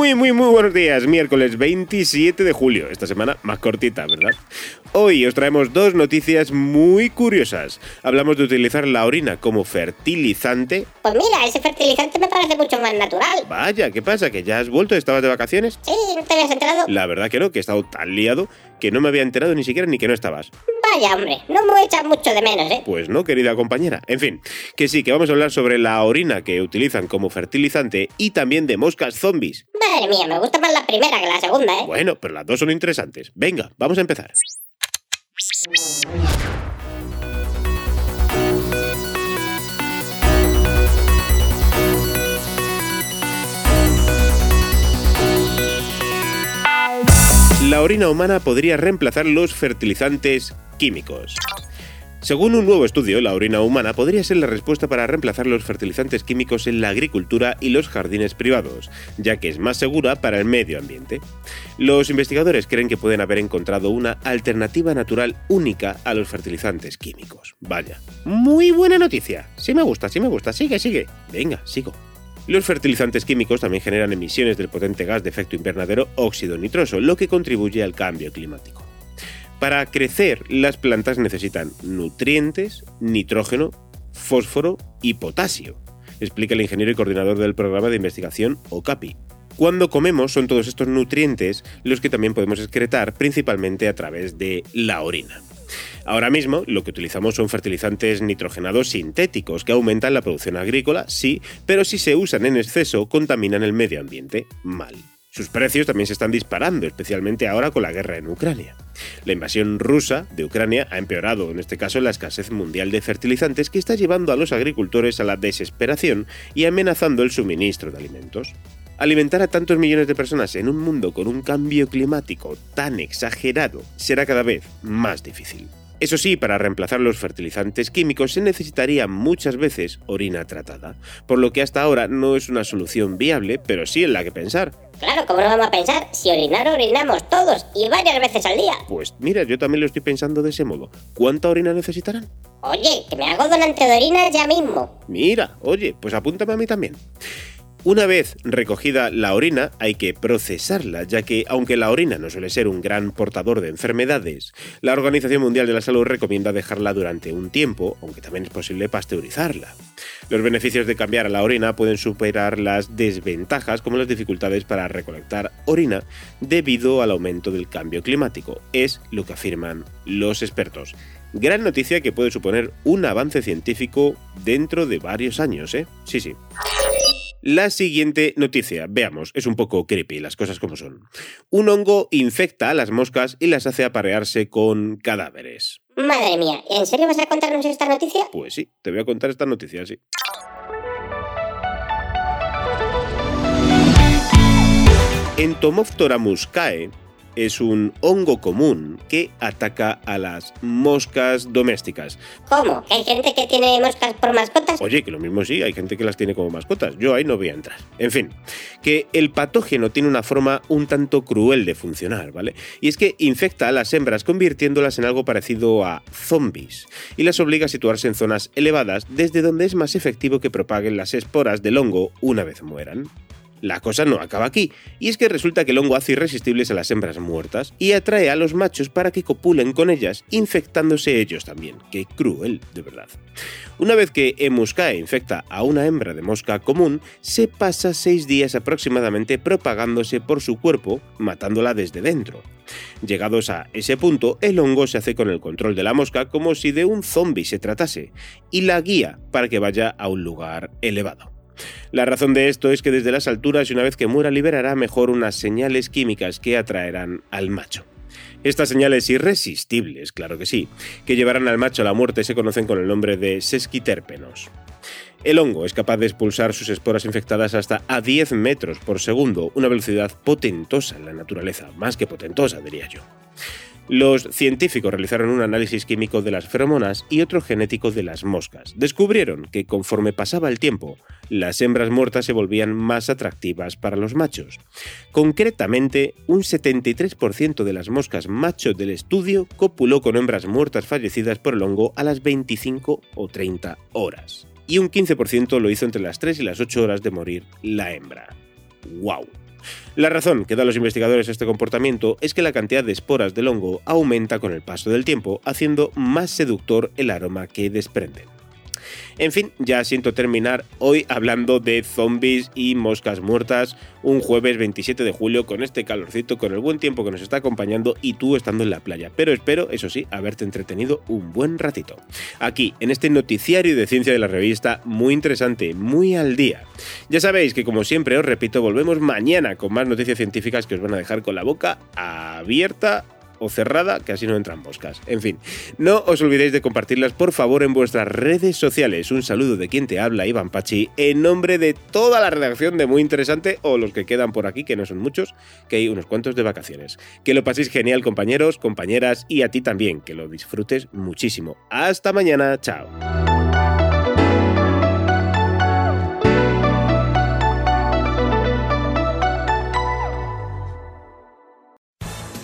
Muy, muy, muy buenos días. Miércoles 27 de julio. Esta semana más cortita, ¿verdad? Hoy os traemos dos noticias muy curiosas. Hablamos de utilizar la orina como fertilizante. Pues mira, ese fertilizante me parece mucho más natural. Vaya, ¿qué pasa? ¿Que ya has vuelto? ¿Estabas de vacaciones? Sí, ¿no te habías enterado? La verdad que no, que he estado tan liado que no me había enterado ni siquiera ni que no estabas. Vaya, hombre, no me echas mucho de menos, ¿eh? Pues no, querida compañera. En fin, que sí, que vamos a hablar sobre la orina que utilizan como fertilizante y también de moscas zombies. Madre mía, me gusta más la primera que la segunda, ¿eh? Bueno, pero las dos son interesantes. Venga, vamos a empezar. La orina humana podría reemplazar los fertilizantes químicos. Según un nuevo estudio, la orina humana podría ser la respuesta para reemplazar los fertilizantes químicos en la agricultura y los jardines privados, ya que es más segura para el medio ambiente. Los investigadores creen que pueden haber encontrado una alternativa natural única a los fertilizantes químicos. Vaya, muy buena noticia. Sí me gusta, sí me gusta. Sigue, sigue. Venga, sigo. Los fertilizantes químicos también generan emisiones del potente gas de efecto invernadero óxido nitroso, lo que contribuye al cambio climático. Para crecer, las plantas necesitan nutrientes, nitrógeno, fósforo y potasio, explica el ingeniero y coordinador del programa de investigación OCAPI. Cuando comemos son todos estos nutrientes los que también podemos excretar principalmente a través de la orina. Ahora mismo lo que utilizamos son fertilizantes nitrogenados sintéticos que aumentan la producción agrícola, sí, pero si se usan en exceso contaminan el medio ambiente mal. Sus precios también se están disparando, especialmente ahora con la guerra en Ucrania. La invasión rusa de Ucrania ha empeorado, en este caso, la escasez mundial de fertilizantes que está llevando a los agricultores a la desesperación y amenazando el suministro de alimentos. Alimentar a tantos millones de personas en un mundo con un cambio climático tan exagerado será cada vez más difícil. Eso sí, para reemplazar los fertilizantes químicos se necesitaría muchas veces orina tratada, por lo que hasta ahora no es una solución viable, pero sí en la que pensar. Claro, ¿cómo no vamos a pensar? Si orinar orinamos todos y varias veces al día. Pues mira, yo también lo estoy pensando de ese modo. ¿Cuánta orina necesitarán? Oye, que me hago donante de orina ya mismo. Mira, oye, pues apúntame a mí también. Una vez recogida la orina hay que procesarla, ya que aunque la orina no suele ser un gran portador de enfermedades, la Organización Mundial de la Salud recomienda dejarla durante un tiempo, aunque también es posible pasteurizarla. Los beneficios de cambiar a la orina pueden superar las desventajas como las dificultades para recolectar orina debido al aumento del cambio climático, es lo que afirman los expertos. Gran noticia que puede suponer un avance científico dentro de varios años, ¿eh? Sí, sí. La siguiente noticia, veamos, es un poco creepy, las cosas como son. Un hongo infecta a las moscas y las hace aparearse con cadáveres. Madre mía, ¿en serio vas a contarnos esta noticia? Pues sí, te voy a contar esta noticia, sí. Entomophthora muscae es un hongo común que ataca a las moscas domésticas. ¿Cómo? ¿Que hay gente que tiene moscas por mascotas? Oye, que lo mismo sí, hay gente que las tiene como mascotas. Yo ahí no voy a entrar. En fin, que el patógeno tiene una forma un tanto cruel de funcionar, ¿vale? Y es que infecta a las hembras convirtiéndolas en algo parecido a zombies y las obliga a situarse en zonas elevadas desde donde es más efectivo que propaguen las esporas del hongo una vez mueran. La cosa no acaba aquí, y es que resulta que el hongo hace irresistibles a las hembras muertas y atrae a los machos para que copulen con ellas, infectándose ellos también. Qué cruel, de verdad. Una vez que Emuscae infecta a una hembra de mosca común, se pasa seis días aproximadamente propagándose por su cuerpo, matándola desde dentro. Llegados a ese punto, el hongo se hace con el control de la mosca como si de un zombie se tratase, y la guía para que vaya a un lugar elevado. La razón de esto es que desde las alturas y una vez que muera liberará mejor unas señales químicas que atraerán al macho. Estas señales irresistibles, claro que sí, que llevarán al macho a la muerte se conocen con el nombre de sesquiterpenos. El hongo es capaz de expulsar sus esporas infectadas hasta a 10 metros por segundo, una velocidad potentosa en la naturaleza, más que potentosa diría yo. Los científicos realizaron un análisis químico de las feromonas y otro genético de las moscas. Descubrieron que conforme pasaba el tiempo, las hembras muertas se volvían más atractivas para los machos. Concretamente, un 73% de las moscas macho del estudio copuló con hembras muertas fallecidas por el hongo a las 25 o 30 horas. Y un 15% lo hizo entre las 3 y las 8 horas de morir la hembra. ¡Wow! La razón que dan los investigadores este comportamiento es que la cantidad de esporas del hongo aumenta con el paso del tiempo, haciendo más seductor el aroma que desprenden. En fin, ya siento terminar hoy hablando de zombies y moscas muertas un jueves 27 de julio con este calorcito, con el buen tiempo que nos está acompañando y tú estando en la playa. Pero espero, eso sí, haberte entretenido un buen ratito. Aquí, en este noticiario de ciencia de la revista, muy interesante, muy al día. Ya sabéis que como siempre os repito, volvemos mañana con más noticias científicas que os van a dejar con la boca abierta o cerrada, que así no entran moscas. En fin, no os olvidéis de compartirlas por favor en vuestras redes sociales. Un saludo de quien te habla, Iván Pachi, en nombre de toda la redacción de Muy Interesante, o los que quedan por aquí, que no son muchos, que hay unos cuantos de vacaciones. Que lo paséis genial, compañeros, compañeras, y a ti también, que lo disfrutes muchísimo. Hasta mañana, chao.